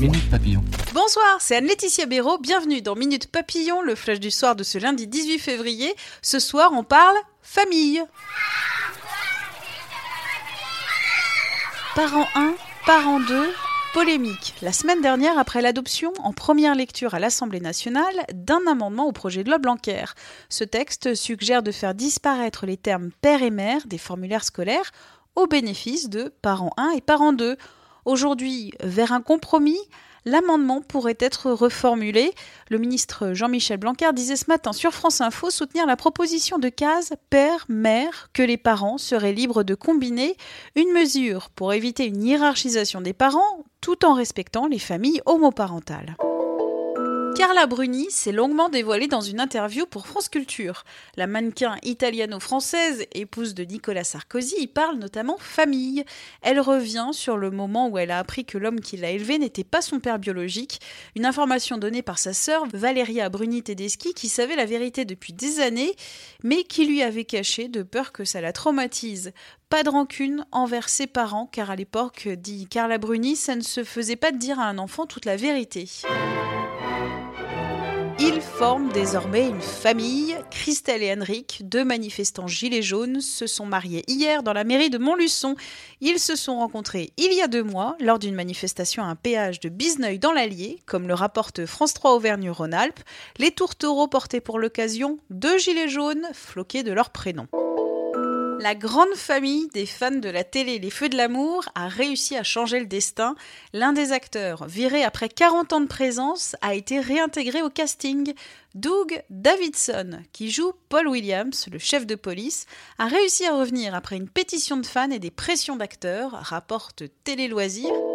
Minute Papillon. Bonsoir, c'est Anne-Laetitia Béraud. Bienvenue dans Minute Papillon, le flash du soir de ce lundi 18 février. Ce soir, on parle famille. Parent 1, parent 2, polémique. La semaine dernière, après l'adoption en première lecture à l'Assemblée nationale d'un amendement au projet de loi Blanquer. Ce texte suggère de faire disparaître les termes père et mère des formulaires scolaires au bénéfice de parents 1 et parents 2. Aujourd'hui, vers un compromis, l'amendement pourrait être reformulé. Le ministre Jean-Michel Blanquer disait ce matin sur France Info soutenir la proposition de case père-mère que les parents seraient libres de combiner, une mesure pour éviter une hiérarchisation des parents tout en respectant les familles homoparentales. Carla Bruni s'est longuement dévoilée dans une interview pour France Culture. La mannequin italiano-française, épouse de Nicolas Sarkozy, y parle notamment famille. Elle revient sur le moment où elle a appris que l'homme qui l'a élevée n'était pas son père biologique, une information donnée par sa sœur Valeria Bruni Tedeschi qui savait la vérité depuis des années, mais qui lui avait caché de peur que ça la traumatise. Pas de rancune envers ses parents, car à l'époque, dit Carla Bruni, ça ne se faisait pas de dire à un enfant toute la vérité. Ils forment désormais une famille. Christelle et Henrik, deux manifestants gilets jaunes, se sont mariés hier dans la mairie de Montluçon. Ils se sont rencontrés il y a deux mois lors d'une manifestation à un péage de Bizneuil dans l'Allier, comme le rapporte France 3 Auvergne-Rhône-Alpes. Les tourtereaux portaient pour l'occasion deux gilets jaunes floqués de leur prénom. La grande famille des fans de la télé Les Feux de l'amour a réussi à changer le destin. L'un des acteurs, viré après 40 ans de présence, a été réintégré au casting. Doug Davidson, qui joue Paul Williams, le chef de police, a réussi à revenir après une pétition de fans et des pressions d'acteurs, rapporte Télé Loisirs.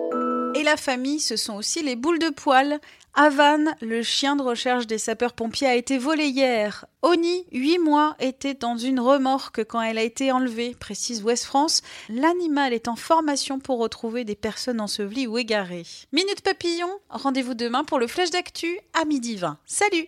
Et la famille, ce sont aussi les boules de poil. Havane, le chien de recherche des sapeurs-pompiers, a été volé hier. Oni, 8 mois, était dans une remorque quand elle a été enlevée, précise Ouest France. L'animal est en formation pour retrouver des personnes ensevelies ou égarées. Minute Papillon, rendez-vous demain pour le Flèche d'Actu à midi 20. Salut